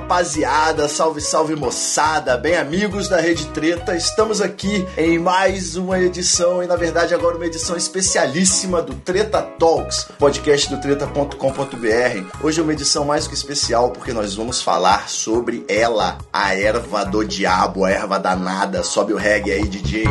Rapaziada, salve, salve moçada, bem amigos da Rede Treta, estamos aqui em mais uma edição e na verdade agora uma edição especialíssima do Treta Talks, podcast do treta.com.br. Hoje é uma edição mais que especial porque nós vamos falar sobre ela, a erva do diabo, a erva danada. Sobe o reggae aí, DJ.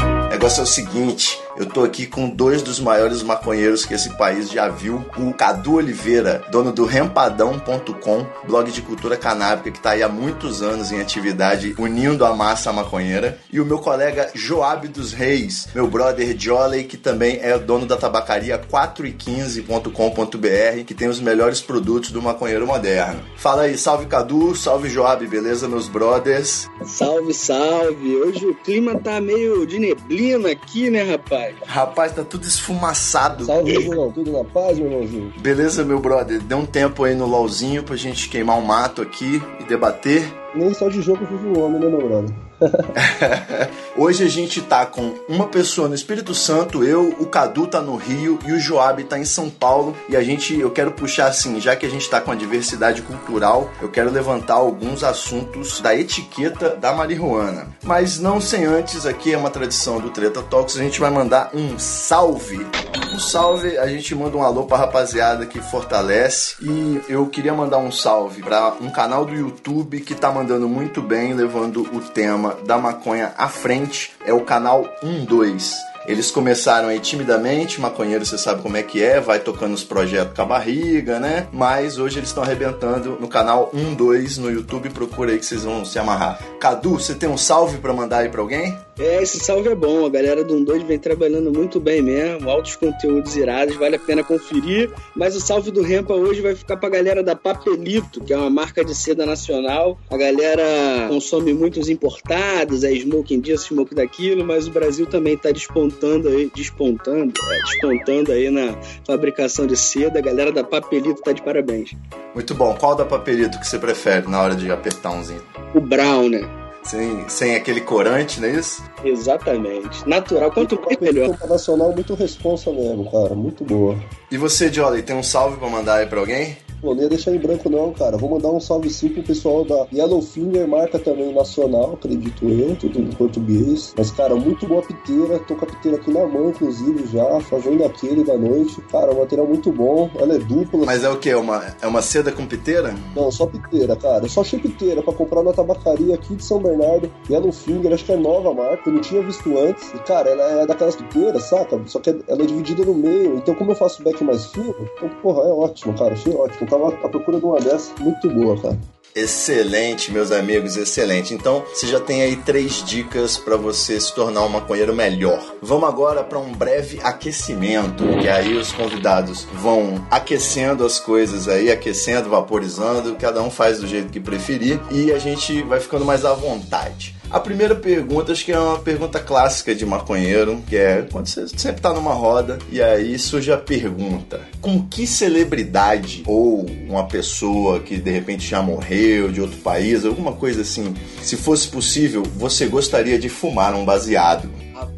O negócio é o seguinte, eu tô aqui com dois dos maiores maconheiros que esse país já viu, o Cadu Oliveira, dono do rempadão.com, blog de cultura canábica que tá aí há muitos anos em atividade, unindo a massa maconheira, e o meu colega Joab dos Reis, meu brother Jolly, que também é dono da tabacaria 4e15.com.br, que tem os melhores produtos do maconheiro moderno. Fala aí, salve Cadu, salve Joab, beleza, meus brothers? Salve, salve! Hoje o clima tá meio de neblina aqui, né, rapaz? Rapaz, tá tudo esfumaçado. Salve, irmão. Tudo na paz, meu irmãozinho? Beleza, meu brother? Deu um tempo aí no LOLzinho pra gente queimar um mato aqui e debater. Nem só de jogo vive o homem, né, meu brother? Hoje a gente tá com uma pessoa no Espírito Santo, eu, o Cadu tá no Rio e o Joab tá em São Paulo. E a gente, eu quero puxar assim, já que a gente tá com a diversidade cultural, eu quero levantar alguns assuntos da etiqueta da marihuana. Mas não sem antes, aqui é uma tradição do Treta Talks, a gente vai mandar um salve. Um salve, a gente manda um alô pra rapaziada que fortalece. E eu queria mandar um salve pra um canal do YouTube que tá mandando muito bem, levando o tema da maconha à frente. É o canal 12. Eles começaram aí timidamente, maconheiro você sabe como é que é, vai tocando os projetos com a barriga, né? Mas hoje eles estão arrebentando no canal 12 no YouTube, procura aí que vocês vão se amarrar. Cadu, você tem um salve pra mandar aí pra alguém? É, esse salve é bom. A galera do 12 vem trabalhando muito bem mesmo. Altos conteúdos irados, vale a pena conferir. Mas o salve do Rempa hoje vai ficar pra galera da Papelito, que é uma marca de seda nacional. A galera consome muitos importados, é smoking disso, smoke daquilo, mas o Brasil também tá despontando aí, despontando, é, despontando aí na fabricação de seda. A galera da Papelito tá de parabéns. Muito bom. Qual da papelito que você prefere na hora de apertar umzinho? O Brown, né? Sem, sem aquele corante, não é isso? Exatamente. Natural, quanto mais melhor. Internacional, muito responsa mesmo, cara. Muito boa. E você, Jolly, tem um salve pra mandar aí pra alguém? Pô, não ia deixar em branco não, cara. Vou mandar um salve sim pro pessoal da Yellowfinger, marca também nacional, acredito eu, tudo em português. Mas, cara, muito boa piteira. Tô com a piteira aqui na mão, inclusive, já, fazendo aquele da noite. Cara, um material muito bom. Ela é dupla. Mas é o que? É uma, é uma seda com piteira? Não, só piteira, cara. Eu só achei piteira pra comprar na tabacaria aqui de São Bernardo. Yellowfinger, acho que é nova marca. Eu não tinha visto antes. E, cara, ela é daquelas piteiras, saca? Só que ela é dividida no meio. Então, como eu faço back mais fino, então, porra, é ótimo, cara. Achei ótimo. Tava à procura de uma dessa muito boa, cara. Excelente, meus amigos, excelente. Então, você já tem aí três dicas para você se tornar um maconheiro melhor. Vamos agora para um breve aquecimento, que aí os convidados vão aquecendo as coisas aí, aquecendo, vaporizando, cada um faz do jeito que preferir e a gente vai ficando mais à vontade. A primeira pergunta, acho que é uma pergunta clássica de maconheiro, que é quando você sempre tá numa roda e aí surge a pergunta: com que celebridade ou uma pessoa que de repente já morreu de outro país, alguma coisa assim, se fosse possível, você gostaria de fumar um baseado?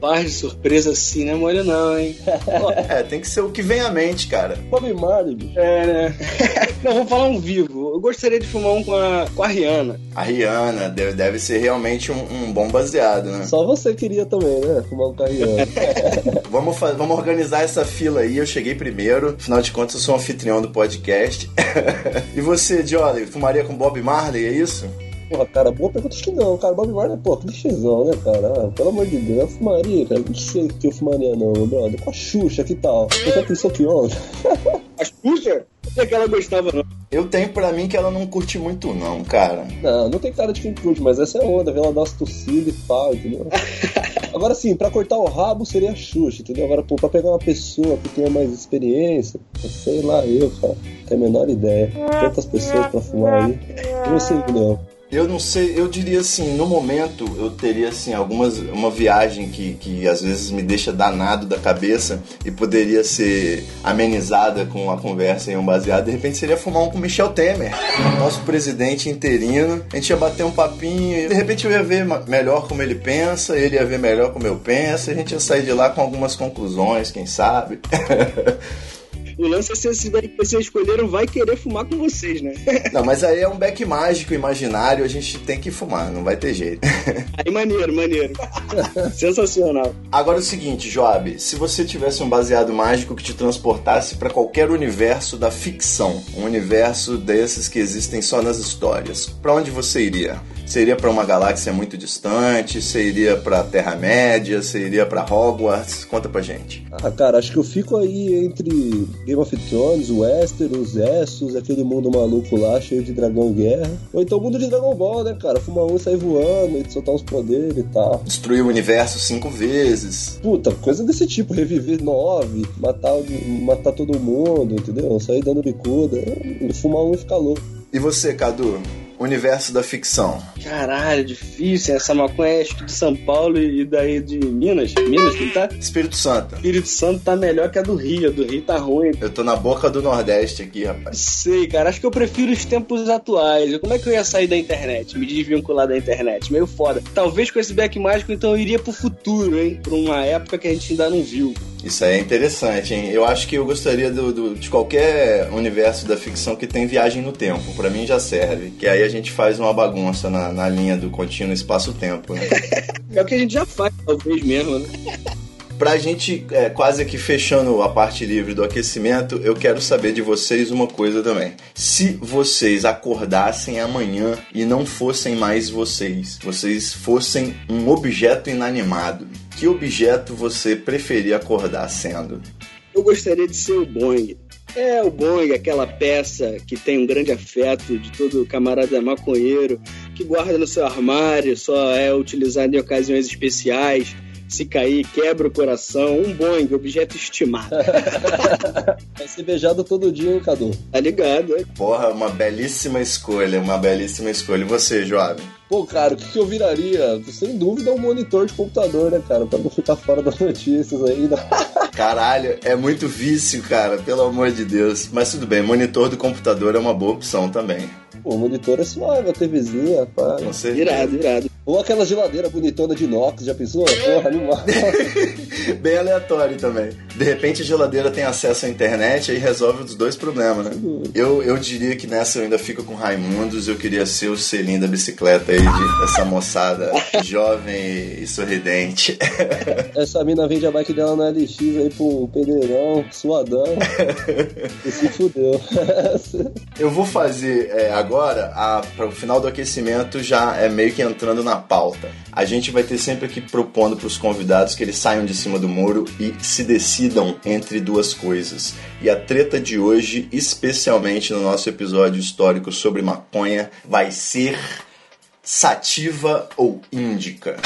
Rapaz, de surpresa assim, não é molho não, hein? É, tem que ser o que vem à mente, cara. Bob Marley, bicho. É, né? não, vamos falar um vivo. Eu gostaria de fumar um com a, com a Rihanna. A Rihanna deve, deve ser realmente um, um bom baseado, né? Só você queria também, né? Fumar um carriano. Vamos, fa- vamos organizar essa fila aí. Eu cheguei primeiro. Afinal de contas, eu sou um anfitrião do podcast. e você, Jolly, fumaria com Bob Marley, é isso? Porra, cara, boa pergunta. Acho que não, cara. Bob Marley, pô, clichêzão, né, cara? Ah, pelo amor de Deus, eu fumaria, cara. Não sei o que eu fumaria, não, meu brother. Com a Xuxa, que tal? Eu já pensou que ontem. A Xuxa? Não é que ela gostava, não. Eu tenho pra mim que ela não curte muito, não, cara. Não, não tem cara de quem curte, mas essa é a onda, vê ela dar umas tossidas e pau, entendeu? Agora sim, pra cortar o rabo seria a Xuxa, entendeu? Agora, pô, pra pegar uma pessoa que tenha mais experiência, sei lá, eu, cara, não tenho a menor ideia. Tantas pessoas pra fumar aí. Eu não sei, não. Eu não sei, eu diria assim, no momento eu teria assim algumas uma viagem que, que às vezes me deixa danado da cabeça e poderia ser amenizada com uma conversa em um baseado, de repente seria fumar um com Michel Temer, nosso presidente interino. A gente ia bater um papinho e de repente eu ia ver melhor como ele pensa, ele ia ver melhor como eu penso, e a gente ia sair de lá com algumas conclusões, quem sabe. O lance é se esse daí que vocês escolheram vai querer fumar com vocês, né? Não, mas aí é um beck mágico imaginário, a gente tem que fumar, não vai ter jeito. Aí maneiro, maneiro. Sensacional. Agora é o seguinte, Joab, se você tivesse um baseado mágico que te transportasse para qualquer universo da ficção, um universo desses que existem só nas histórias, para onde você iria? Iria para uma galáxia muito distante? Iria para Terra Média? Você iria para Hogwarts? Conta pra gente. Ah, cara, acho que eu fico aí entre Game of Thrones, Westeros, Essos, aquele mundo maluco lá, cheio de dragão e guerra. Ou então o mundo de Dragon Ball, né, cara? Fumar um e sair voando, e soltar uns poderes e tal. Destruir o universo cinco vezes. Puta, coisa desse tipo, reviver nove, matar, matar todo mundo, entendeu? Sair dando bicuda, fumar um e ficar louco. E você, Cadu? Universo da ficção. Caralho, difícil. Essa maconha é de São Paulo e daí de Minas. Minas, que tá? Espírito Santo. Espírito Santo tá melhor que a do Rio. A do Rio tá ruim. Eu tô na boca do Nordeste aqui, rapaz. Sei, cara. Acho que eu prefiro os tempos atuais. Como é que eu ia sair da internet? Me desvincular da internet? Meio foda. Talvez com esse back mágico, então eu iria pro futuro, hein? Pra uma época que a gente ainda não viu. Isso aí é interessante, hein? Eu acho que eu gostaria do, do- de qualquer universo da ficção que tem viagem no tempo. Pra mim já serve. Que aí a gente faz uma bagunça na, na linha do contínuo espaço-tempo, né? É o que a gente já faz, talvez mesmo, né? Pra gente, é, quase que fechando a parte livre do aquecimento, eu quero saber de vocês uma coisa também. Se vocês acordassem amanhã e não fossem mais vocês, vocês fossem um objeto inanimado, que objeto você preferia acordar sendo? Eu gostaria de ser o Boeing. É, o Boeing, aquela peça que tem um grande afeto de todo camarada maconheiro, que guarda no seu armário, só é utilizado em ocasiões especiais. Se cair, quebra o coração. Um Boeing, objeto estimado. Vai ser beijado todo dia, hein, Cadu? Tá ligado? é? Porra, uma belíssima escolha, uma belíssima escolha. E você, Joab? Pô, cara, o que, que eu viraria? Sem dúvida um monitor de computador, né, cara? Pra não ficar fora das notícias ainda. Caralho, é muito vício, cara, pelo amor de Deus. Mas tudo bem, monitor do computador é uma boa opção também. Pô, o monitor é suave, a TVzinha, pá. Com certeza. Irado, irado. Ou aquela geladeira bonitona de inox, já pensou? Porra, animal. Bem aleatório também. De repente a geladeira tem acesso à internet aí resolve os dois problemas, né? Eu, eu diria que nessa eu ainda fico com Raimundos, eu queria ser o selinho da bicicleta aí de, dessa moçada jovem e sorridente. Essa mina vende a bike dela na LX aí pro peneirão, suadão. e se fudeu. Eu vou fazer é, agora, para o final do aquecimento, já é meio que entrando na pauta. A gente vai ter sempre aqui propondo para os convidados que eles saiam de cima do muro e se decidam entre duas coisas. E a treta de hoje, especialmente no nosso episódio histórico sobre maconha, vai ser sativa ou índica.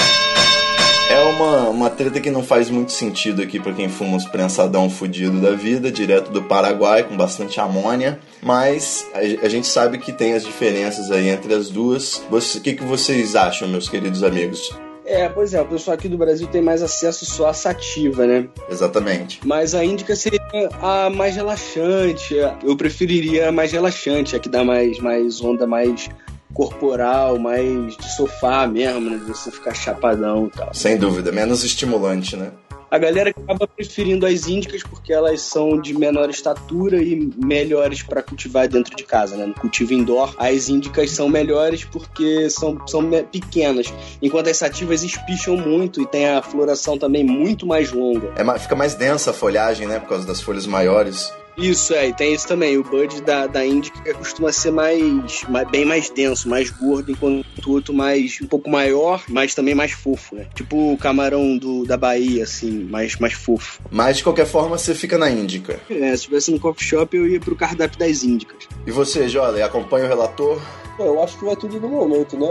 É uma, uma treta que não faz muito sentido aqui para quem fuma uns prensadão fudido da vida, direto do Paraguai, com bastante amônia. Mas a, a gente sabe que tem as diferenças aí entre as duas. O que, que vocês acham, meus queridos amigos? É, pois é, o pessoal aqui do Brasil tem mais acesso só à sativa, né? Exatamente. Mas a índica seria a mais relaxante. Eu preferiria a mais relaxante, a que dá mais, mais onda mais corporal, mais de sofá mesmo, né? De você ficar chapadão e tal. Sem dúvida, menos estimulante, né? A galera acaba preferindo as índicas porque elas são de menor estatura e melhores para cultivar dentro de casa, né? No cultivo indoor, as índicas são melhores porque são, são pequenas, enquanto as sativas espicham muito e tem a floração também muito mais longa. É, fica mais densa a folhagem, né? Por causa das folhas maiores. Isso, é, e tem isso também. O bud da, da Índica costuma ser mais, mais- bem mais denso, mais gordo, enquanto o outro mais, um pouco maior, mas também mais fofo, né? Tipo o camarão do, da Bahia, assim, mais, mais fofo. Mas de qualquer forma, você fica na índica. É, se tivesse no coffee shop, eu ia pro cardápio das Índicas. E você, Jola, acompanha o relator? Eu acho que vai tudo no momento, né,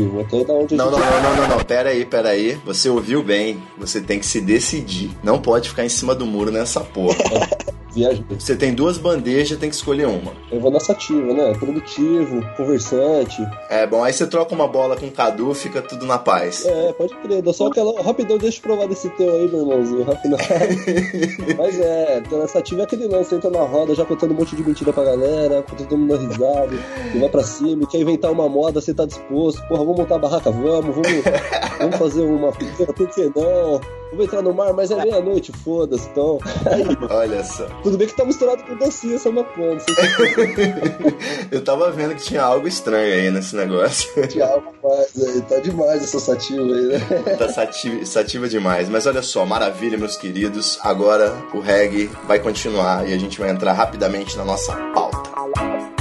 Ivo? Até da onde a Não, não, gente... não, não, não, não. Pera aí, pera aí. Você ouviu bem. Você tem que se decidir. Não pode ficar em cima do muro nessa porra. Você tem duas bandejas, tem que escolher uma. Eu vou nessa ativa, né? Produtivo, conversante. É bom, aí você troca uma bola com o Cadu, fica tudo na paz. É, pode crer. Dá só aquela. Rapidão, deixa eu provar desse teu aí, meu irmãozinho. Rapidão. Mas é, então essa ativa é aquele lance, entra na roda já contando um monte de mentira pra galera, todo mundo dando risada, e vai pra cima, e quer inventar uma moda, você tá disposto. Porra, vamos montar a barraca, vamos, vamos, vamos fazer uma por que não? Vamos entrar no mar, mas é meia-noite, foda-se, então. Olha só. Tudo bem que tá misturado com não sei se Eu tava vendo que tinha algo estranho aí nesse negócio. tem algo mais aí. Tá demais essa sativa aí, né? tá sativa, sativa demais. Mas olha só, maravilha, meus queridos. Agora o reggae vai continuar e a gente vai entrar rapidamente na nossa pauta.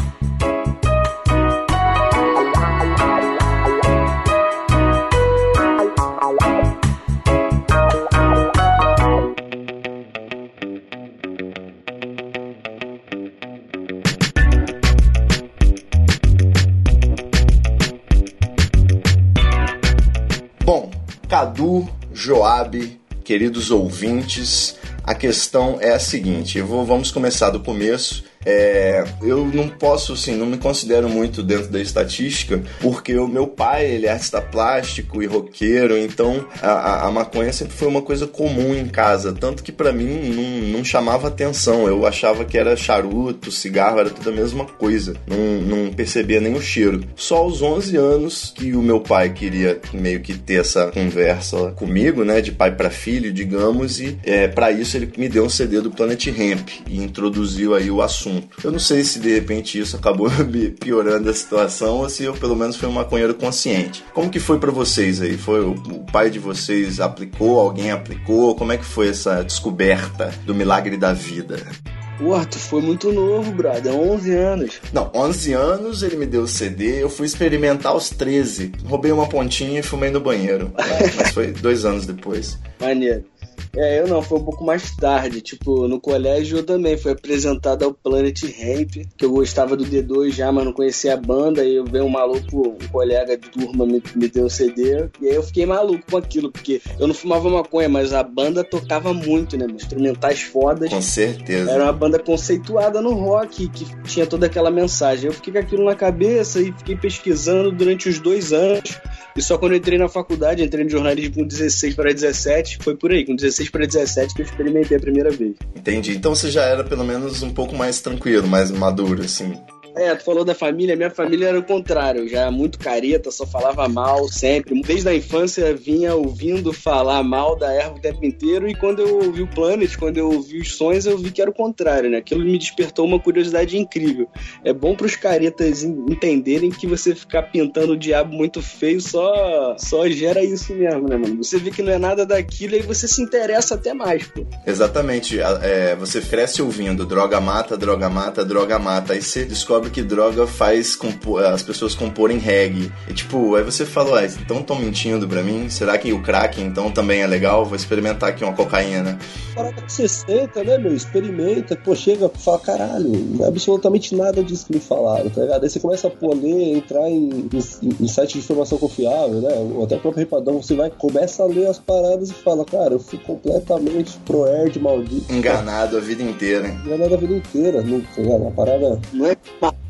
Cadu, Joab, queridos ouvintes, a questão é a seguinte: vou, vamos começar do começo. É, eu não posso, assim, não me considero muito dentro da estatística, porque o meu pai, ele é artista plástico e roqueiro, então a, a- maconha sempre foi uma coisa comum em casa, tanto que pra mim não, não chamava atenção, eu achava que era charuto, cigarro, era tudo a mesma coisa, não, não percebia nem o cheiro. Só aos 11 anos que o meu pai queria meio que ter essa conversa comigo, né, de pai pra filho, digamos, e é, para isso ele me deu um CD do Planet Hemp e introduziu aí o assunto. Eu não sei se de repente isso acabou piorando a situação ou se eu pelo menos fui um maconheiro consciente. Como que foi pra vocês aí? Foi o, o pai de vocês aplicou, alguém aplicou? Como é que foi essa descoberta do milagre da vida? Porra, tu foi muito novo, brother. 11 anos. Não, 11 anos ele me deu o CD, eu fui experimentar aos 13. Roubei uma pontinha e fumei no banheiro. Mas foi dois anos depois. Maneiro. É, eu não, foi um pouco mais tarde. Tipo, no colégio eu também fui apresentado ao Planet Ramp, que eu gostava do D2 já, mas não conhecia a banda. E eu veio um maluco, um colega de turma me, me deu o CD. E aí eu fiquei maluco com aquilo, porque eu não fumava maconha, mas a banda tocava muito, né? Instrumentais fodas. Com certeza. Era uma banda conceituada no rock, que tinha toda aquela mensagem. Eu fiquei com aquilo na cabeça e fiquei pesquisando durante os dois anos. E só quando eu entrei na faculdade, entrei no jornalismo com 16 para 17, foi por aí, com 16 para 17 que eu experimentei a primeira vez. Entendi. Então você já era pelo menos um pouco mais tranquilo, mais maduro, assim. É, tu falou da família, minha família era o contrário, já muito careta, só falava mal sempre. Desde a infância vinha ouvindo falar mal da erva o tempo inteiro e quando eu ouvi o Planet, quando eu ouvi os sons, eu vi que era o contrário, né? Aquilo me despertou uma curiosidade incrível. É bom pros caretas en- entenderem que você ficar pintando o diabo muito feio só, só gera isso mesmo, né, mano? Você vê que não é nada daquilo e você se interessa até mais, pô. Exatamente. é, você cresce ouvindo droga mata, droga mata, droga mata. Aí você descobre que droga faz as pessoas comporem reggae. E tipo, aí você fala, ah, então estão mentindo pra mim? Será que o crack então também é legal? Vou experimentar aqui uma cocaína. Parada que você senta, né, meu? Experimenta, pô, chega e fala, caralho, não é absolutamente nada disso que me falaram, tá ligado? Aí você começa a pô, ler, entrar em, em, em site de informação confiável, né? Ou até o próprio Repadão, você vai, começa a ler as paradas e fala, cara, eu fui completamente pro-erd maldito. Enganado a vida inteira, hein? Enganado a vida inteira, não, tá ligado? Uma parada. Não é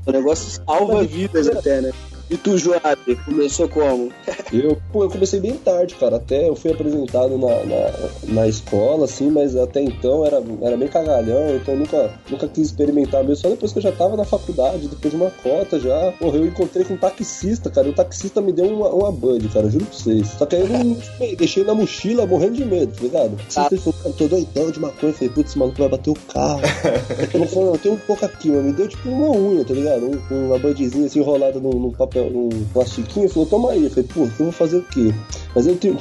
o negócio salva vidas até, né? E tu, Joab, começou como? Eu, pô, eu comecei bem tarde, cara. Até eu fui apresentado na, na, na escola, assim, mas até então era, era bem cagalhão, então eu nunca, nunca quis experimentar mesmo. Só depois que eu já tava na faculdade, depois de uma cota já, porra, eu encontrei com um taxista, cara. E o taxista me deu uma, uma bud, cara, juro pra vocês. Só que aí eu não tipo, deixei na mochila morrendo de medo, tá ligado? Taxista ele falou, cara, tô doidão de maconha. Eu falei, putz, esse maluco vai bater o carro. Ele falou, não, tem um pouco aqui, mano. Me deu tipo uma unha, tá ligado? Um- uma budzinha assim enrolada num papel um plastiquinho e falou, toma aí. Eu falei, pô, eu vou fazer o quê? Mas eu tenho,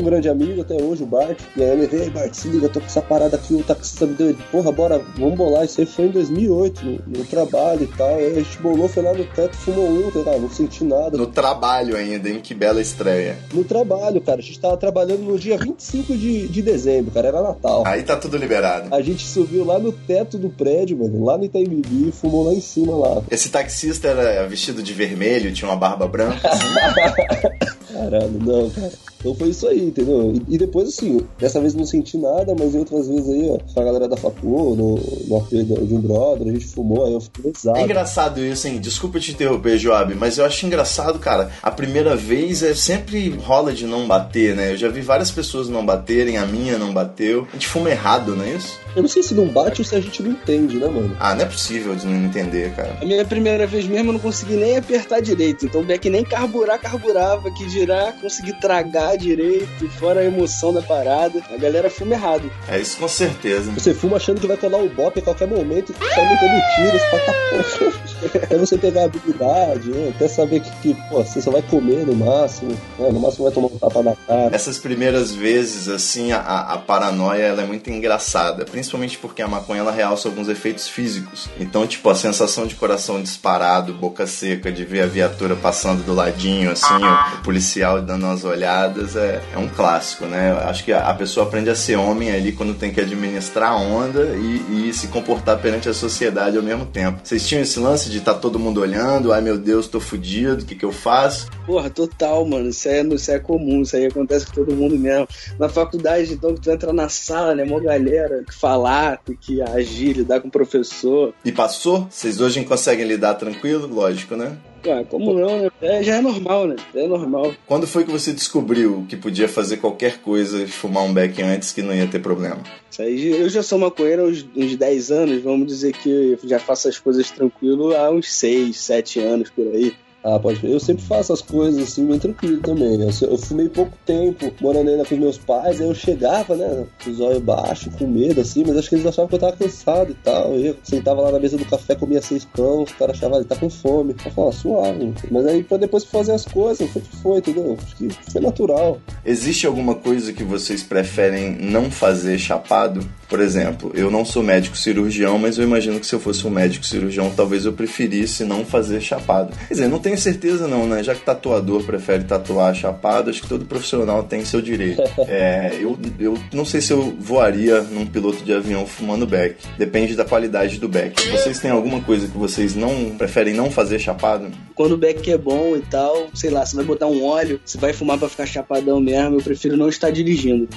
um grande amigo até hoje, o Bart, e aí ele veio, Bart, se liga, tô com essa parada aqui, o taxista me deu, porra, bora, vamos bolar. Isso aí foi em 2008, no, no trabalho e tal. Aí a gente bolou, foi lá no teto, fumou um, lá, não senti nada. No trabalho ainda, hein? Que bela estreia. No trabalho, cara. A gente tava trabalhando no dia 25 de, de dezembro, cara. Era Natal. Aí tá tudo liberado. A gente subiu lá no teto do prédio, mano, lá no Itaimibi, e fumou lá em cima lá. Esse taxista era vestido de vermelho, tinha uma barba branca. Caralho, não, cara. Então foi isso aí, entendeu? E, e depois, assim, dessa vez não senti nada, mas em outras vezes aí, ó, com a galera da Facu, no, no AP de um brother, a gente fumou, aí eu fiquei pesado. É engraçado isso, hein? Desculpa te interromper, Joab, mas eu acho engraçado, cara. A primeira vez é sempre rola de não bater, né? Eu já vi várias pessoas não baterem, a minha não bateu. A gente fuma errado, não é isso? Eu não sei se não bate ou se a gente não entende, né, mano? Ah, não é possível de não entender, cara. A minha primeira vez mesmo eu não consegui nem apertar direito. Então o Beck nem carburar, carburava, que dirá conseguir tragar direito, fora a emoção da parada. A galera fuma errado. É isso com certeza. Você fuma achando que vai colar o bop a qualquer momento e sai metendo tiros, tá porra. Até você pegar a habilidade, né? até saber que, que, pô, você só vai comer no máximo, né? no máximo vai tomar um tapa na cara. Essas primeiras vezes, assim, a, a paranoia ela é muito engraçada, principalmente porque a maconha ela realça alguns efeitos físicos. Então, tipo, a sensação de coração disparado, boca seca, de ver a viatura passando do ladinho, assim, o, o policial dando umas olhadas, é, é um clássico, né? Eu Acho que a, a pessoa aprende a ser homem ali quando tem que administrar a onda e, e se comportar perante a sociedade ao mesmo tempo. Vocês tinham esse lance de estar tá todo mundo olhando, ai meu Deus, tô fudido, o que que eu faço? Porra, total, mano. Isso é, isso é comum, isso aí acontece com todo mundo mesmo. Na faculdade, então, que tu entra na sala, né? Mó galera que falar, tem que agir, lidar com o professor. E passou? Vocês hoje conseguem lidar tranquilo? Lógico, né? Ah, como não, né? É, já é normal, né? É normal. Quando foi que você descobriu que podia fazer qualquer coisa, fumar um beck antes que não ia ter problema? Isso aí, eu já sou maconheiro há uns, uns 10 anos, vamos dizer que eu já faço as coisas tranquilo há uns 6, 7 anos por aí. Ah, pode. Eu sempre faço as coisas assim, bem tranquilo também. Eu, eu fumei pouco tempo morando ainda com meus pais, aí eu chegava, né, com os olhos baixos, com medo, assim, mas acho que eles achavam que eu tava cansado e tal. Eu sentava lá na mesa do café, comia seis pão, os caras achavam, ele tá com fome. Eu falava, suave. Mas aí pra depois fazer as coisas, foi que foi, entendeu? Acho que foi natural. Existe alguma coisa que vocês preferem não fazer chapado? Por exemplo, eu não sou médico cirurgião, mas eu imagino que se eu fosse um médico cirurgião, talvez eu preferisse não fazer chapado. Quer dizer, não tenho certeza não, né? Já que tatuador prefere tatuar chapado, acho que todo profissional tem seu direito. É, eu, eu não sei se eu voaria num piloto de avião fumando beck. Depende da qualidade do beck. Vocês têm alguma coisa que vocês não preferem não fazer chapado? Quando o beck é bom e tal, sei lá, você vai botar um óleo, você vai fumar pra ficar chapadão mesmo, eu prefiro não estar dirigindo.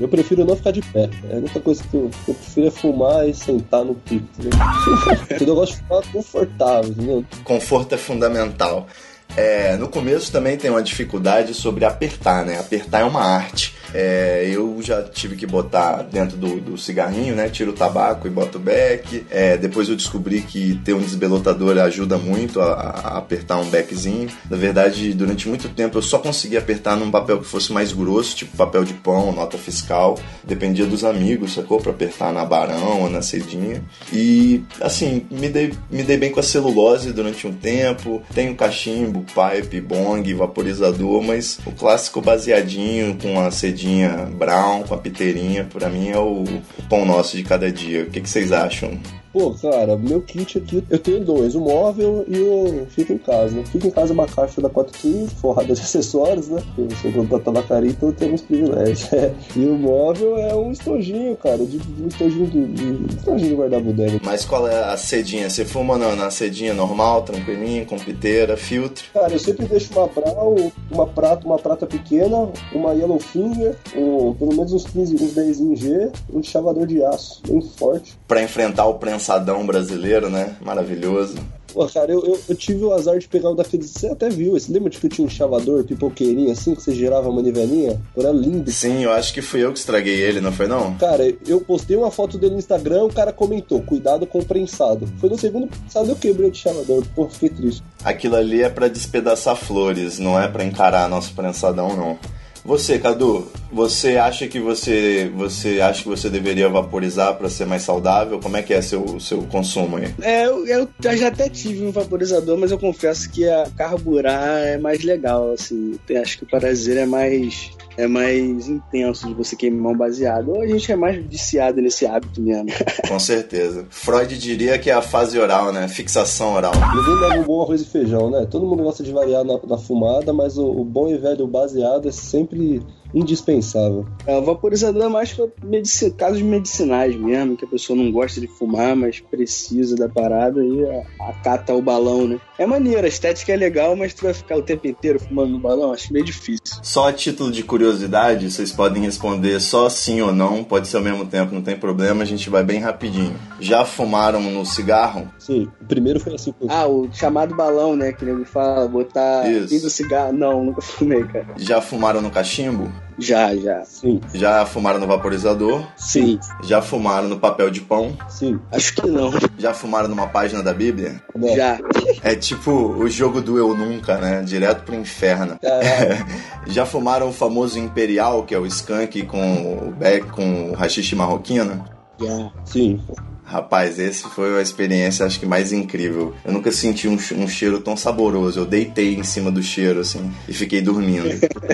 Eu prefiro não ficar de pé. É a única coisa que eu, eu prefiro é fumar e sentar no pico. Entendeu? eu gosto de fumar confortável, entendeu? Conforto é fundamental. É, no começo também tem uma dificuldade sobre apertar, né? Apertar é uma arte. É, eu já tive que botar dentro do, do, cigarrinho, né? Tiro o tabaco e boto o beck. É, depois eu descobri que ter um desbelotador ajuda muito a, a, apertar um beckzinho. Na verdade, durante muito tempo eu só conseguia apertar num papel que fosse mais grosso, tipo papel de pão, nota fiscal. Dependia dos amigos, sacou? Pra apertar na barão ou na cedinha. E, assim, me dei, me dei bem com a celulose durante um tempo. Tenho cachimbo, pipe, bong, vaporizador, mas o clássico baseadinho com a cedinha brown, com a piteirinha, pra mim é o pão nosso de cada dia. O que, que vocês acham? Pô, cara, meu kit aqui, eu tenho dois, o móvel e o Fica em Casa. Né? Fica em Casa é uma caixa da 415, forrada de acessórios, né? Eu sou dono da tabacaria, então eu tenho uns privilégios. e o móvel é um estojinho, cara, de, de um estojinho de, de, estojinho de guardar bodega. Mas qual é a cedinha? Você fuma na, na cedinha normal, tranquilinho, com piteira, filtro? Cara, eu sempre deixo uma brau, uma prata, uma prata pequena, uma yellow finger, um, pelo menos uns 15, uns 10 em G, um chavador de aço, bem forte. Pra enfrentar o prensadão brasileiro, né? Maravilhoso. Pô, cara, eu, eu, eu, tive o azar de pegar um daqueles. Você até viu, você lembra de que eu tinha um chavador, pipoqueirinho assim, que você girava a manivelinha? Era lindo. Sim, eu acho que fui eu que estraguei ele, não foi não? Cara, eu postei uma foto dele no Instagram, o cara comentou, cuidado com o prensado. Foi no segundo prensado eu quebrei o chavador, pô, fiquei triste. Aquilo ali é para despedaçar flores, não é para encarar nosso prensadão, não. Você, Cadu, Você acha que você você acha que você deveria vaporizar para ser mais saudável? Como é que é seu seu consumo aí? É, eu, eu já até tive um vaporizador, mas eu confesso que a carburar é mais legal, assim. Acho que o prazer é mais é mais intenso de você queimar um baseado. Ou a gente é mais viciado nesse hábito mesmo. Com certeza. Freud diria que é a fase oral, né? Fixação oral. Ninguém leva um bom arroz e feijão, né? Todo mundo gosta de variar na, na fumada, mas o, o bom e velho baseado é sempre indispensável. O vaporizador é mais para medici- casos medicinais mesmo, que a pessoa não gosta de fumar, mas precisa da parada e a- acata o balão, né? É maneiro, a estética é legal, mas tu vai ficar o tempo inteiro fumando no balão, acho meio difícil. Só a título de curiosidade, vocês podem responder só sim ou não, pode ser ao mesmo tempo, não tem problema, a gente vai bem rapidinho. Já fumaram no cigarro? Sim, o primeiro foi assim. Ah, o chamado balão, né? Que ele fala, botar Isso. fim do cigarro. Não, nunca fumei, cara. Já fumaram no cachimbo? Já, já. Sim, Já fumaram no vaporizador? Sim. Já fumaram no papel de pão? sim. Acho que não. Já fumaram numa página da Bíblia? né? Já. É tipo o jogo do eu nunca, né? Direto pro inferno. Caralho. Já fumaram o famoso Imperial, que é o skunk com o beck com o rachixe marroquino? Já. Sim. Rapaz, esse foi a experiência acho que mais incrível. Eu nunca senti um, um cheiro tão saboroso. Eu deitei em cima do cheiro, assim, e fiquei dormindo.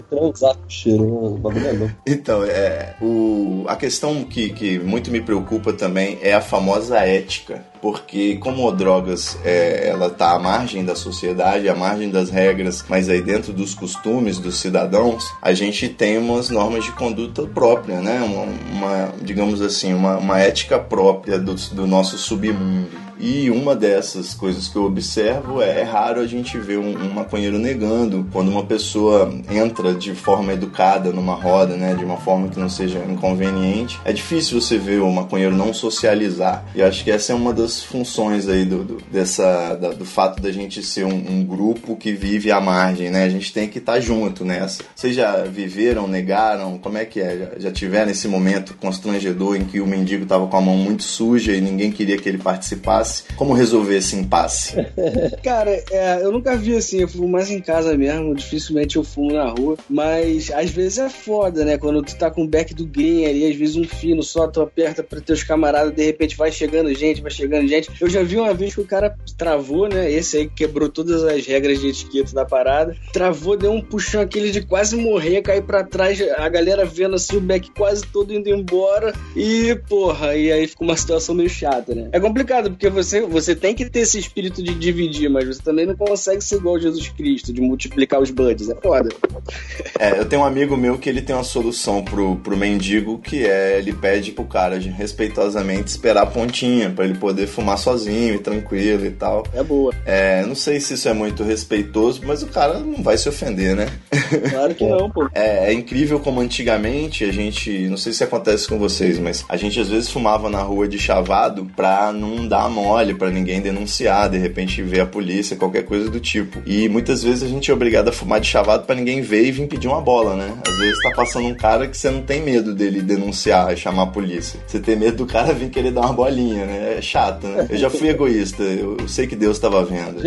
Transar com o cheiro, né? bagulho é. Então, é, o, a questão que, que muito me preocupa também é a famosa ética. Porque como drogas, é, ela tá à margem da sociedade, à margem das regras, mas aí dentro dos costumes dos cidadãos, a gente tem umas normas de conduta própria, né? Uma, uma, digamos assim, uma, uma ética própria do, do nosso submundo. E uma dessas coisas que eu observo é, é raro a gente ver um, um maconheiro negando quando uma pessoa entra de forma educada numa roda, né, de uma forma que não seja inconveniente. É difícil você ver o maconheiro não socializar. E acho que essa é uma das funções aí do, do dessa da- do fato da gente ser um, um grupo que vive à margem, né? A gente tem que estar junto nessa. Vocês já viveram, negaram? Como é que é? Já, já tiveram esse momento constrangedor em que o mendigo tava com a mão muito suja e ninguém queria que ele participasse? Como resolver esse impasse? Cara, é, eu nunca vi assim, eu fumo mais em casa mesmo, dificilmente eu fumo na rua, mas às vezes é foda, né? Quando tu tá com o back do green ali, às vezes um fino só, tu aperta pra teus camaradas, de repente vai chegando gente, vai chegando gente. Eu já vi uma vez que o cara travou, né? Esse aí quebrou todas as regras de etiqueta da parada, travou, deu um puxão aquele de quase morrer, cair pra trás, a galera vendo assim o back quase todo indo embora e, porra, e aí ficou uma situação meio chata, né? É complicado, porque você, você tem que ter esse espírito de dividir, mas você também não consegue ser igual Jesus Cristo, de multiplicar os buds. É foda. É, eu tenho um amigo meu que ele tem uma solução pro, pro mendigo que é ele pede pro cara de, respeitosamente esperar a pontinha pra ele poder fumar sozinho e tranquilo e tal. É boa. É, não sei se isso é muito respeitoso, mas o cara não vai se ofender, né? Claro que não, pô. É, é incrível como antigamente a gente, não sei se acontece com vocês, mas a gente às vezes fumava na rua de chavado pra não dar mole, pra ninguém denunciar, de repente ver a polícia, qualquer coisa do tipo. E muitas vezes a gente é obrigado a fumar de chavado pra ninguém ver e vir pedir uma bola, né? Às vezes tá passando um cara que você não tem medo dele denunciar e chamar a polícia. Você tem medo do cara vir querer dar uma bolinha, né? É chato, né? Eu já fui egoísta, eu eu sei que Deus tava vendo.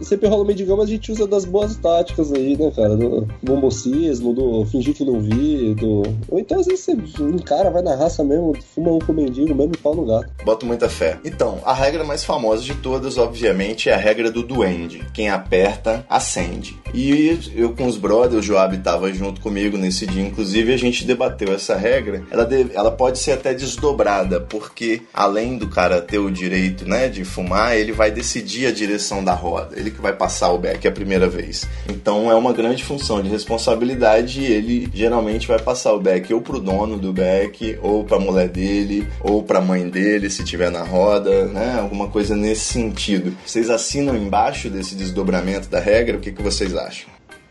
Sempre rola mendigão, mas a gente usa das boas táticas aí, né, cara? Do bombocismo, do fingir que não vi, do. Ou então às vezes você encara, vai na raça mesmo, fuma um com o mendigo, mesmo e pau no gato. Boto muita fé. Então, a regra mais famosa de todas, obviamente, é a regra do duende. Quem aperta, acende. E eu com os brothers, o Joab tava junto comigo nesse dia, inclusive a gente debateu essa regra. Ela, deve- ela pode ser até desdobrada, porque além do cara ter o direito, né, de fumar, ele vai decidir a direção da roda. Ele que vai passar o beck a primeira vez. Então é uma grande função de responsabilidade e ele geralmente vai passar o beck ou pro dono do beck, ou pra mulher dele, ou pra mãe dele, se tiver na roda, né? Alguma coisa nesse sentido. Vocês assinam embaixo desse desdobramento da regra? O que, que vocês acham?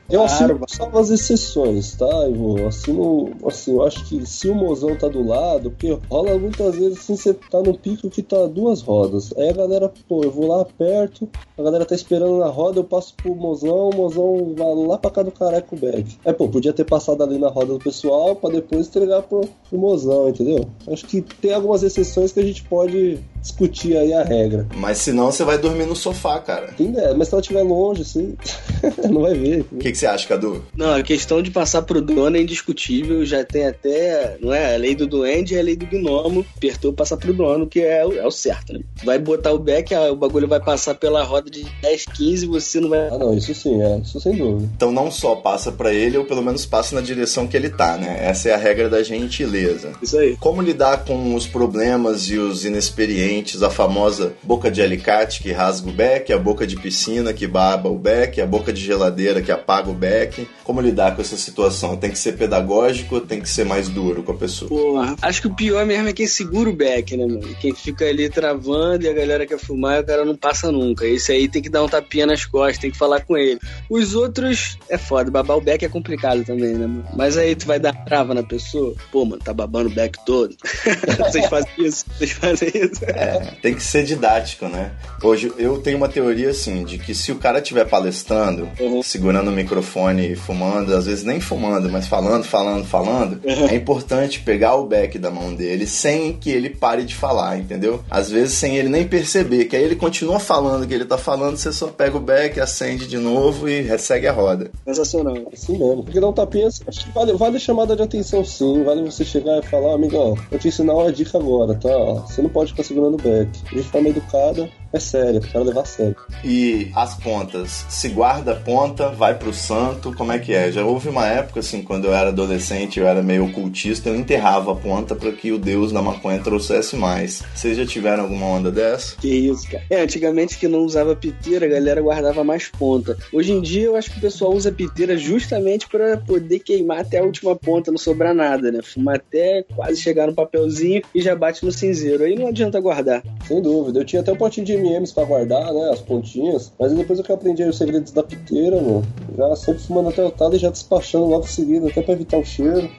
Eu assino Claro. salvo as exceções, tá, Ivo? Eu assino, assim, eu acho que se o mozão tá do lado, porque rola muitas vezes assim, você tá num pico que tá duas rodas. Aí a galera, pô, eu vou lá perto, a galera tá esperando na roda, eu passo pro mozão, o mozão vai lá pra cá do careco back. Aí, pô, podia ter passado ali na roda do pessoal pra depois entregar pro, pro mozão, entendeu? Acho que tem algumas exceções que a gente pode discutir aí a regra. Mas senão você vai dormir no sofá, cara. Quem der, mas se ela estiver longe, assim, não vai ver. O que, que você acha, Cadu? Não, a questão de passar pro dono é indiscutível, já tem até, não é? A lei do duende e a lei do gnomo. Apertou passar pro dono, que é, o- é o certo, né? Vai botar o back, o bagulho vai passar pela roda de 10, 15 e você não vai. Ah, não, isso sim, é, isso sem dúvida. Então não só passa pra ele, ou pelo menos passa na direção que ele tá, né? Essa é a regra da gentileza. Isso aí. Como lidar com os problemas e os inexperientes, a famosa boca de alicate que rasga o beck, a boca de piscina que baba o beck, a boca de geladeira que apaga o beck. Como lidar com essa situação? Tem que ser pedagógico ou tem que ser mais duro com a pessoa? Porra, acho que o pior mesmo é quem segura o back, né, mano? Quem fica ali travando e a galera quer fumar e o cara não passa nunca. Esse aí tem que dar um tapinha nas costas, tem que falar com ele. Os outros é foda, babar o back é complicado também, né, mano? Mas aí tu vai dar trava na pessoa, pô, mano, tá babando o back todo. Vocês fazem isso? Vocês fazem isso? É, tem que ser didático, né? Hoje eu tenho uma teoria assim de que se o cara estiver palestrando, Uhum. segurando o microfone e fumando, às vezes nem fumando, mas falando, falando, falando, é importante pegar o back da mão dele sem que ele pare de falar, entendeu? Às vezes sem ele nem perceber, que aí ele continua falando o que ele tá falando, você só pega o back, acende de novo e segue a roda. Sensacional. Assim mesmo. Porque dar um tapinha, acho que vale, vale chamada de atenção sim. Vale você chegar e falar, amigão, vou te ensinar uma dica agora, tá? Você não pode ficar segurando o back. De forma educada, é pro cara levar a sério. E as pontas, se guarda a ponta, vai pro santo, como é que é? Já houve uma época, assim, quando eu era adolescente, eu era meio ocultista, eu enterrava a ponta para que o deus da maconha trouxesse mais. Vocês já tiveram alguma onda dessa? Que isso, cara. É, antigamente que não usava piteira, a galera guardava mais ponta. Hoje em dia eu acho que o pessoal usa piteira justamente pra poder queimar até a última ponta, não sobrar nada, né? Fumar até quase chegar no papelzinho e já bate no cinzeiro. Aí não adianta guardar. Sem dúvida. Eu tinha até um potinho de M&M's pra guardar, né? As pontinhas. Mas depois que eu aprendi os segredos da piteira, mano. Já sempre fumando até o talo e já despachando logo em seguida, até pra evitar o cheiro.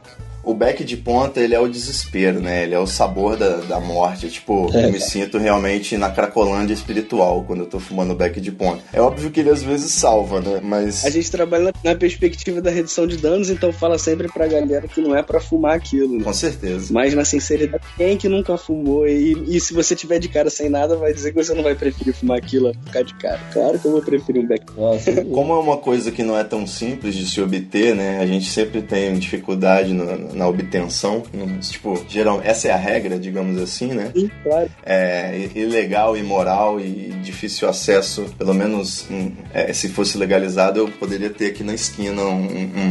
O beck de ponta, ele é o desespero, né? Ele é o sabor da, da morte. Tipo, É. eu me sinto realmente na cracolândia espiritual quando eu tô fumando o beck de ponta. É óbvio que ele às vezes salva, né? Mas... A gente trabalha na- perspectiva da redução de danos, então fala sempre pra galera que não é pra fumar aquilo, né? Com certeza. Mas na sinceridade, quem que nunca fumou? E, e se você tiver de cara sem nada, vai dizer que você não vai preferir fumar aquilo a ficar de cara. Claro que eu vou preferir um back. Dúvida. Como é uma coisa que não é tão simples de se obter, né? A gente sempre tem dificuldade no- na obtenção. Tipo, geral, essa é a regra, digamos assim, né? Sim, claro. É ilegal, imoral e difícil acesso. Pelo menos hum, é, se fosse legalizado, eu poderia ter aqui na esquina um,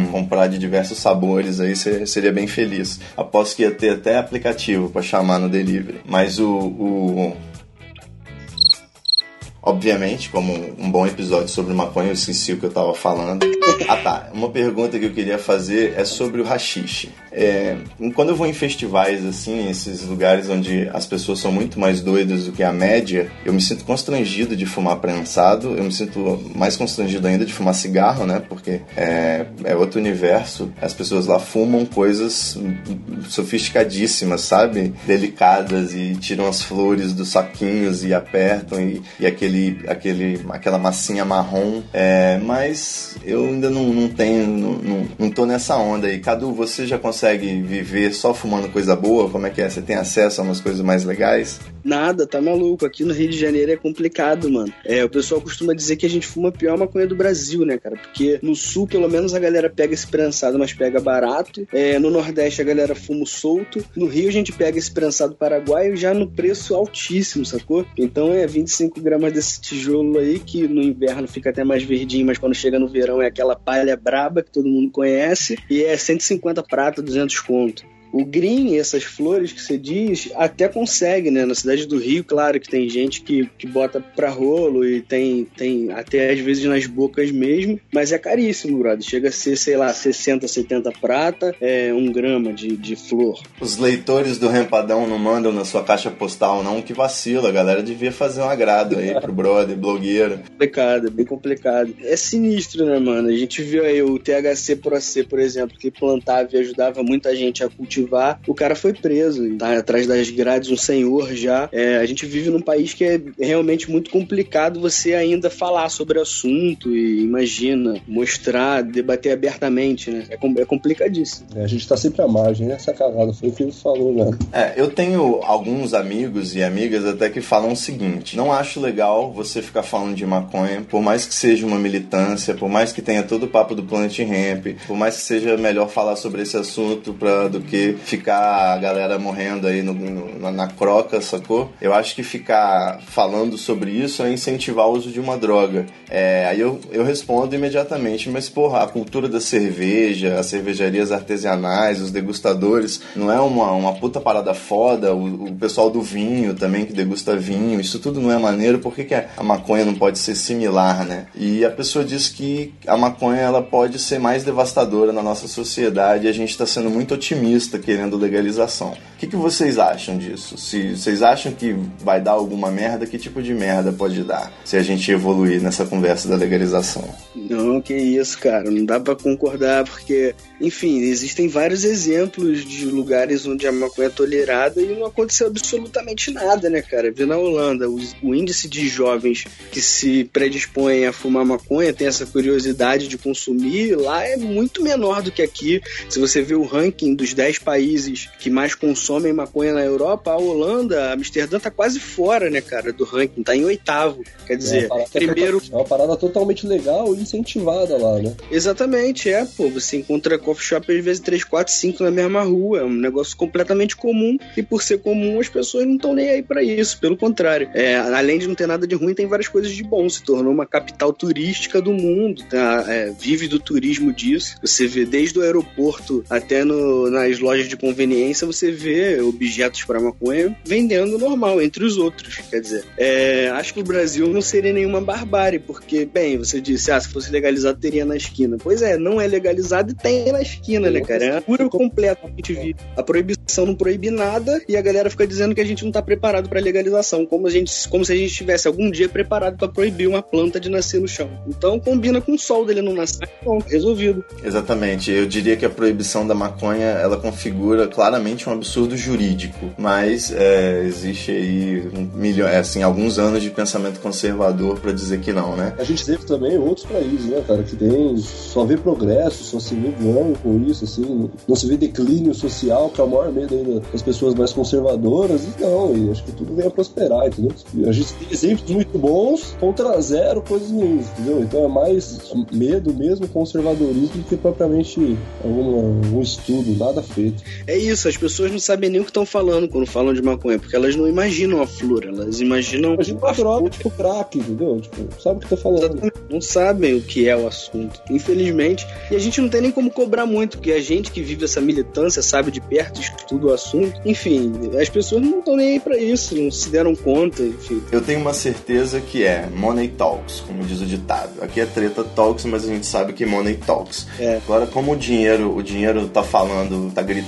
um- comprar de diversos sabores. Aí se- seria bem feliz. Aposto que ia ter até aplicativo para chamar no delivery. Mas o- o Obviamente, como um bom episódio sobre maconha, eu esqueci o que eu tava falando. Ah tá, uma pergunta que eu queria fazer é sobre o rachixe. É, quando eu vou em festivais, assim, esses lugares onde as pessoas são muito mais doidas do que a média, eu me sinto constrangido de fumar prensado, eu me sinto mais constrangido ainda de fumar cigarro, né? Porque é, é outro universo. As pessoas lá fumam coisas sofisticadíssimas, sabe? Delicadas e tiram as flores dos saquinhos e apertam e, e aquele, aquele, aquela massinha marrom. É, mas eu ainda não, não tenho, não, não, não tô nessa onda aí. Cadu, você já consegue viver só fumando coisa boa? Como é que é? Você tem acesso a umas coisas mais legais? Nada, tá maluco. Aqui no Rio de Janeiro é complicado, mano. É, o pessoal costuma dizer que a gente fuma a pior maconha do Brasil, né, cara? Porque no sul, pelo menos, a galera pega esse prensado, mas pega barato. É, no Nordeste, a galera fuma solto. No Rio, a gente pega esse prensado paraguaio já no preço altíssimo, sacou? Então é 25 gramas desse tijolo aí, que no inverno fica até mais verdinho, mas quando chega no verão é aquela palha braba que todo mundo conhece. E é 150 prata, 200 conto. O green, essas flores que você diz, até consegue, né? Na cidade do Rio, claro que tem gente que, que bota pra rolo e tem, tem até às vezes nas bocas mesmo, mas é caríssimo, brother. Chega a ser, sei lá, 60, 70 prata, é um grama de, de flor. Os leitores do Rempadão não mandam na sua caixa postal, não, que vacila. A galera devia fazer um agrado aí pro brother, blogueiro. Complicado, é bem complicado. É sinistro, né, mano? A gente viu aí o THC Pro C, por exemplo, que plantava e ajudava muita gente a cultivar cultivar, o cara foi preso. Tá atrás das grades um senhor já. É, a gente vive num país que é realmente muito complicado você ainda falar sobre o assunto e imagina, mostrar, debater abertamente, né? É, é complicadíssimo. É, a gente tá sempre à margem, né? Essa cagada foi o que ele falou, né? É, eu tenho alguns amigos e amigas até que falam o seguinte: não acho legal você ficar falando de maconha, por mais que seja uma militância, por mais que tenha todo o papo do Planet Ramp, por mais que seja melhor falar sobre esse assunto pra, do que ficar a galera morrendo aí no, no, na, na croca, sacou? Eu acho que ficar falando sobre isso é incentivar o uso de uma droga. É, aí eu, eu respondo imediatamente, mas porra, a cultura da cerveja, as cervejarias artesanais, os degustadores, não é uma, uma puta parada foda, o, o pessoal do vinho também que degusta vinho, isso tudo não é maneiro, por que, que a maconha não pode ser similar, né? E a pessoa diz que a maconha ela pode ser mais devastadora na nossa sociedade e a gente está sendo muito otimista querendo legalização. O que, que vocês acham disso? Se vocês acham que vai dar alguma merda, que tipo de merda pode dar se a gente evoluir nessa conversa da legalização? Não, que isso, cara, não dá para concordar porque, enfim, existem vários exemplos de lugares onde a maconha é tolerada e não aconteceu absolutamente nada, né, cara? Vi na Holanda, o, o índice de jovens que se predispõem a fumar maconha, tem essa curiosidade de consumir, lá é muito menor do que aqui. Se você vê o ranking dos 10 países que mais consomem maconha na Europa, a Holanda, Amsterdã tá quase fora, né, cara, do ranking, tá em oitavo. Quer dizer, é primeiro. É uma parada totalmente legal e incentivada lá, né? Exatamente, é, pô. Você encontra coffee shop às vezes 3, 4, 5 na mesma rua. É um negócio completamente comum e por ser comum as pessoas não estão nem aí para isso. Pelo contrário, é, além de não ter nada de ruim, tem várias coisas de bom. Se tornou uma capital turística do mundo, tá? É, vive do turismo disso. Você vê desde o aeroporto até no, nas lojas de conveniência, você vê objetos para maconha vendendo normal entre os outros. Quer dizer, é, acho que o Brasil não seria nenhuma barbárie, porque, bem, você disse, ah, se fosse legalizado teria na esquina. Pois é, não é legalizado e tem na esquina, né, cara? É pura completa que a gente vive. A proibição não proíbe nada e a galera fica dizendo que a gente não tá preparado para legalização, como a gente, como se a gente estivesse algum dia preparado para proibir uma planta de nascer no chão. Então combina com o sol dele não nascer, bom, resolvido. Exatamente. Eu diria que a proibição da maconha ela configura claramente um absurdo jurídico, mas é, existe aí um milhão, é, assim, alguns anos de pensamento conservador para dizer que não, né? A gente teve também outros países, né, cara, que tem só vê progresso, só se vê ganho com isso, assim, não se vê declínio social, que é o maior medo ainda das pessoas mais conservadoras, e não, e acho que tudo vem a prosperar, entendeu? A gente tem exemplos muito bons contra zero coisas ruins, entendeu? Então é mais medo mesmo, conservadorismo, do que propriamente algum, algum estudo, nada feito. É isso, as pessoas não sabem nem o que estão falando quando falam de maconha, porque elas não imaginam a flor, elas imaginam. Imagina uma droga, tipo crack, entendeu? Tipo, sabe o que tá falando. Não sabem o que é o assunto, infelizmente. E a gente não tem nem como cobrar muito, porque a gente que vive essa militância sabe de perto, estuda o assunto. Enfim, as pessoas não estão nem aí pra isso, não se deram conta, enfim. Eu tenho uma certeza que é Money Talks, como diz o ditado. Aqui é treta talks, mas a gente sabe que Money Talks. É. Agora, como o dinheiro, o dinheiro tá falando, tá gritando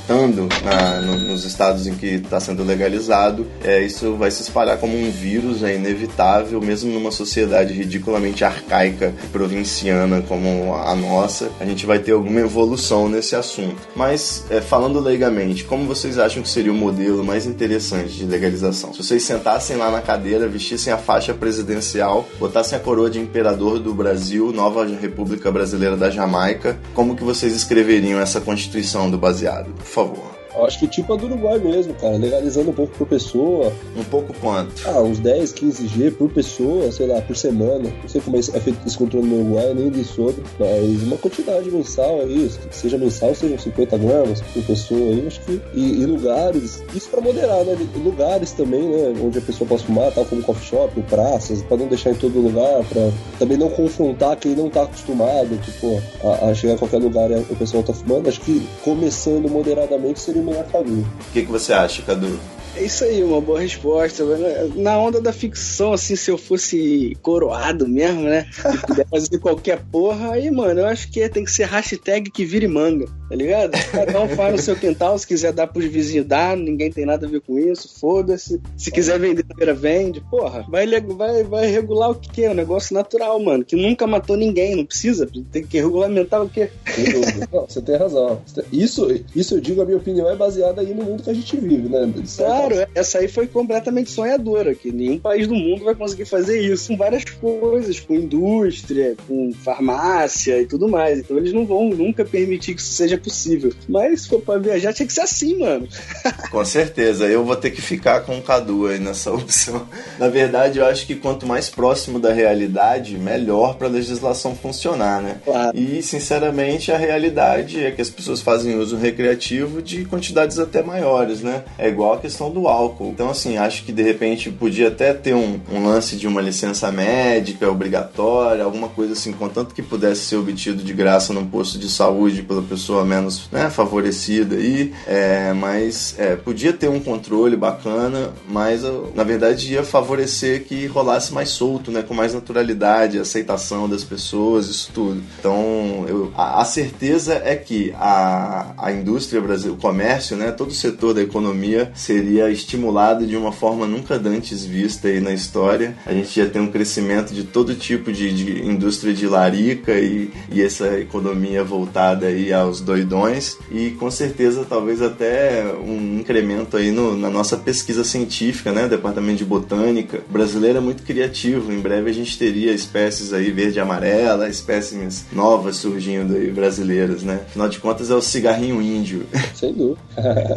na- no- nos estados em que está sendo legalizado, é, isso vai se espalhar como um vírus, é inevitável, mesmo numa sociedade ridiculamente arcaica provinciana como a nossa, a gente vai ter alguma evolução nesse assunto. Mas, é, falando leigamente, como vocês acham que seria o modelo mais interessante de legalização? Se vocês sentassem lá na cadeira, vestissem a faixa presidencial, botassem a coroa de imperador do Brasil, nova República Brasileira da Jamaica, como que vocês escreveriam essa constituição do baseado? Por favor. Eu acho que tipo a do Uruguai mesmo, cara, legalizando um pouco por pessoa, Um pouco quanto? ah, uns 10, 15 G por pessoa, sei lá, por semana. Não sei como é feito esse controle no Uruguai, nem li sobre, mas uma quantidade mensal aí, seja mensal, sejam 50 gramas por pessoa aí, acho que. E, e lugares, isso pra moderar, né? Lugares também, né? Onde a pessoa possa fumar, tal como coffee shop, praças, pra não deixar em todo lugar, pra também não confrontar quem não tá acostumado, tipo, a, a chegar em qualquer lugar e o pessoal tá fumando. Acho que começando moderadamente seria melhor caminho. O que, que você acha, Cadu? É isso aí, uma boa resposta. Na onda da ficção, assim, se eu fosse coroado mesmo, né? E puder fazer qualquer porra, aí, mano, eu acho que tem que ser hashtag que vire manga, tá ligado? Cada um faz no seu quintal, se quiser dar pros vizinhos, dá, ninguém tem nada a ver com isso, foda-se. Se quiser vender, vende. Porra, vai, vai, vai regular o que é? Um negócio natural, mano, que nunca matou ninguém, não precisa. Tem que regulamentar o quê? Não, você tem razão. Isso, isso eu digo, a minha opinião é baseada aí no mundo que a gente vive, né? Claro, essa aí foi completamente sonhadora, que nenhum país do mundo vai conseguir fazer isso com várias coisas, com indústria, com farmácia e tudo mais. Então eles não vão nunca permitir que isso seja possível. Mas se for pra viajar, tinha que ser assim, mano. com certeza, eu vou ter que ficar com o Cadu aí nessa opção. Na verdade, eu acho que quanto mais próximo da realidade, melhor pra legislação funcionar, né? Claro. E, sinceramente, a realidade é que as pessoas fazem uso recreativo de quantidades até maiores, né? É igual a questão do álcool. Então, assim, acho que de repente podia até ter um, um lance de uma licença médica obrigatória, alguma coisa assim, contanto que pudesse ser obtido de graça num posto de saúde pela pessoa menos né, favorecida aí. É, mas é, podia ter um controle bacana, mas na verdade ia favorecer que rolasse mais solto, né? Com mais naturalidade, aceitação das pessoas, isso tudo. Então, eu, a, a certeza é que a, a indústria brasileira, o comércio, né? Todo o setor da economia seria estimulado de uma forma nunca antes vista aí na história. A gente ia ter um crescimento de todo tipo de, de indústria de larica e, e essa economia voltada aí aos doidões e com certeza talvez até um incremento aí no, na nossa pesquisa científica, né? Departamento de Botânica. O brasileiro é muito criativo. Em breve a gente teria espécies aí verde e amarela, espécies novas surgindo aí brasileiras, né? Afinal de contas é o cigarrinho índio. Sem dúvida.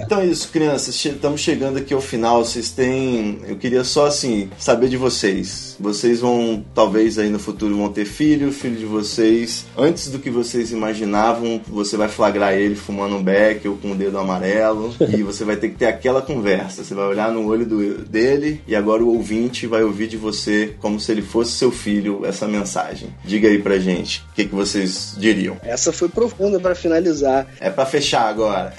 então é isso, crianças. Estamos chegando aqui ao final. Vocês têm. Eu queria só assim saber de vocês. Vocês vão, talvez aí no futuro, vão ter filho, o filho de vocês. Antes do que vocês imaginavam, você vai flagrar ele fumando um beck ou com o dedo amarelo. e você vai ter que ter aquela conversa. Você vai olhar no olho do, dele e agora o ouvinte vai ouvir de você como se ele fosse seu filho essa mensagem. Diga aí pra gente o que, que vocês diriam. Essa foi profunda para finalizar. É para fechar agora.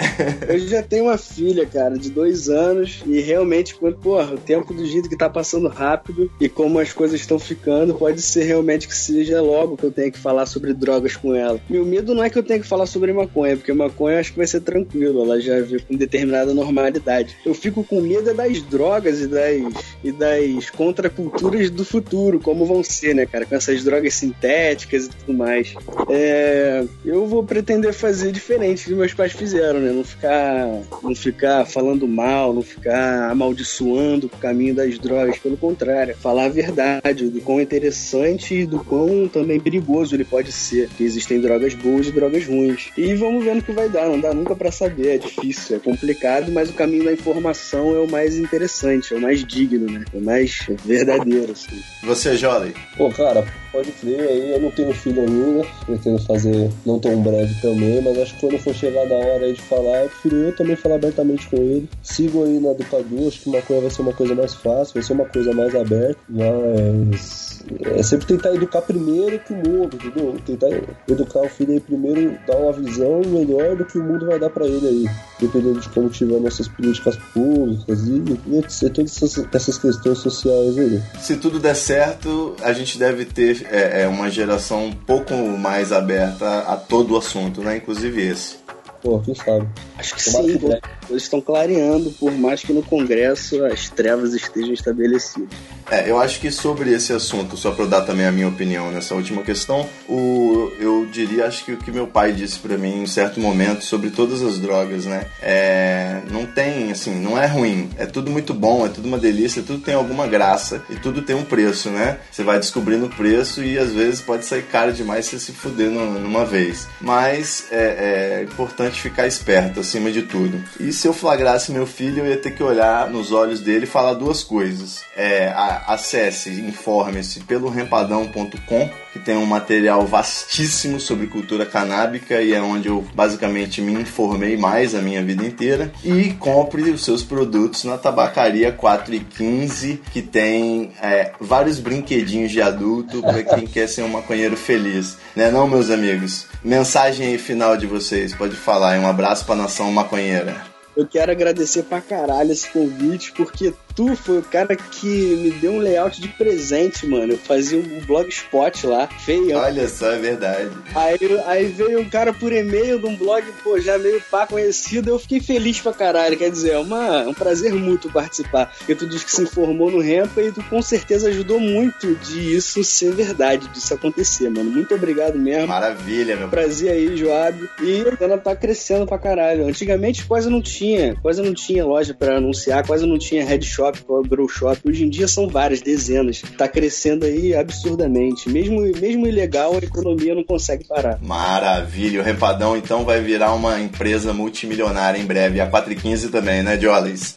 Eu já tenho uma filha, cara, de dois anos e realmente, porra, o tempo do jeito que tá passando rápido e como as coisas estão ficando, pode ser realmente que seja logo que eu tenha que falar sobre drogas com ela. Meu medo não é que eu tenha que falar sobre maconha, porque maconha eu acho que vai ser tranquilo, ela já vê com determinada normalidade. Eu fico com medo é das drogas e das, e das contraculturas do futuro, como vão ser, né, cara, com essas drogas sintéticas e tudo mais. É, eu vou pretender fazer diferente do que meus pais fizeram, né, não ficar, não ficar falando mal, não ficar amaldiçoando o caminho das drogas, pelo contrário, falar a verdade do quão interessante e do quão também perigoso ele pode ser, que existem drogas boas e drogas ruins. E vamos ver no que vai dar, não dá nunca para saber, é difícil, é complicado, mas o caminho da informação é o mais interessante, é o mais digno, né? É o mais verdadeiro, assim. Você, Jolly? Pô, cara, pode crer aí, eu não tenho filho ainda, pretendo fazer não tão breve também, mas acho que quando for chegar da hora aí de falar, eu prefiro eu também falar abertamente com ele. Sigo aí Cadu, acho que uma coisa vai ser uma coisa mais fácil, vai ser uma coisa mais aberta, mas é sempre tentar educar primeiro que o mundo, entendeu? Tentar educar o filho aí primeiro, dar uma visão melhor do que o mundo vai dar para ele aí, dependendo de como tiver nossas políticas públicas e, etc, todas essas, essas questões sociais aí. Se tudo der certo, a gente deve ter é, é, uma geração um pouco mais aberta a todo o assunto, né? Inclusive esse. Pô, quem sabe? Acho que Tomara sim, que eles estão clareando, por mais que no Congresso as trevas estejam estabelecidas. É, eu acho que sobre esse assunto, só para eu dar também a minha opinião nessa última questão, o, eu diria, acho que o que meu pai disse para mim em um certo momento sobre todas as drogas, né? É, não tem, assim, não é ruim, é tudo muito bom, é tudo uma delícia, tudo tem alguma graça e tudo tem um preço, né? Você vai descobrindo o preço e às vezes pode sair caro demais se se fuder numa vez. Mas é, é importante ficar esperto acima de tudo. E se eu flagrasse meu filho, eu ia ter que olhar nos olhos dele e falar duas coisas. É, acesse, informe-se pelo rempadão.com, que tem um material vastíssimo sobre cultura canábica e é onde eu basicamente me informei mais a minha vida inteira. E compre os seus produtos na Tabacaria 4 e 15, que tem é, vários brinquedinhos de adulto para quem quer ser um maconheiro feliz. Né não, meus amigos? Mensagem aí final de vocês, pode falar. Um abraço para a nação maconheira. eu quero agradecer pra caralho esse convite, porque tu foi o cara que me deu um layout de presente, mano. Eu fazia um blogspot lá, feio. Olha só, é verdade. Aí, aí veio um cara por e-mail de um blog, pô, já meio pá conhecido, eu fiquei feliz pra caralho. Quer dizer, é uma, um prazer mútuo participar. Porque tu disse que se informou no Rampa e tu com certeza ajudou muito de isso ser verdade, disso acontecer, mano. Muito obrigado mesmo. Maravilha, meu. Prazer aí, Joab. E ela tá crescendo pra caralho. Antigamente quase não tinha, quase não tinha loja pra anunciar, quase não tinha head shop, grow shop. Hoje em dia são várias, dezenas. Tá crescendo aí absurdamente. Mesmo, mesmo ilegal, a economia não consegue parar. Maravilha. O Rempadão então vai virar uma empresa multimilionária em breve. E a 415 também, né, Jollies?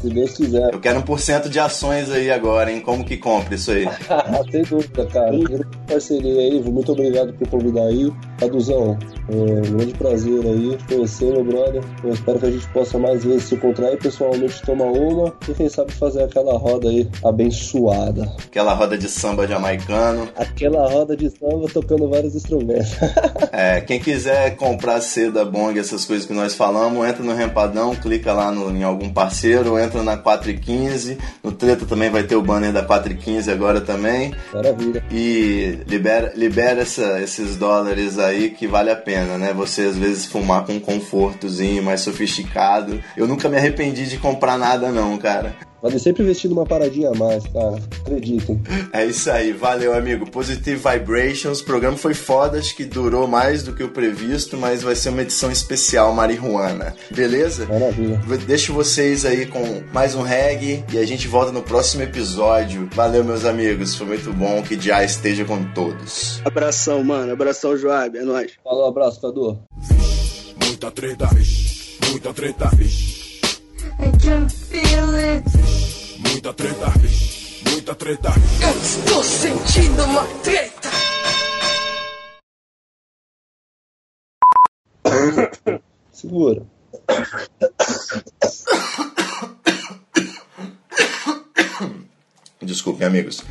Se Deus quiser. Eu quero 1% de ações aí agora, hein? Como que compra isso aí? Sem dúvida, cara. Quero parceria aí, muito obrigado por convidar aí. Caduzão, é um grande prazer aí conhecer meu brother. Eu espero que a gente possa mais vezes se encontrar aí pessoalmente, tomar uma e quem sabe fazer aquela roda aí abençoada. Aquela roda de samba jamaicano. Aquela roda de samba tocando vários instrumentos. é, quem quiser comprar seda, bong, essas coisas que nós falamos, entra no Rempadão, clica lá no, em algum parceiro, entra na 4 e 15. No Treta também vai ter o banner da 4 e 15 agora também. Maravilha. E libera, libera essa, esses dólares aí que vale a pena, né? Você às vezes fumar com um confortozinho mais sofisticado. Eu nunca me arrependi de comprar nada não, cara. Vale sempre investir numa paradinha a mais, cara. Acreditem. É isso aí, valeu, amigo. Positive Vibrations. O programa foi foda, acho que durou mais do que o previsto, mas vai ser uma edição especial marihuana. Beleza? Maravilha. Deixo vocês aí com mais um reggae e a gente volta no próximo episódio. Valeu, meus amigos. Foi muito bom que já esteja com todos. Abração, mano. Abração, Joab. É nóis. Falou, abraço, Cadu. Muita treta, vixe, muita treta, vixe. I can feel it. Muita treta, muita treta. Eu estou sentindo uma treta. Segura. Desculpem, amigos.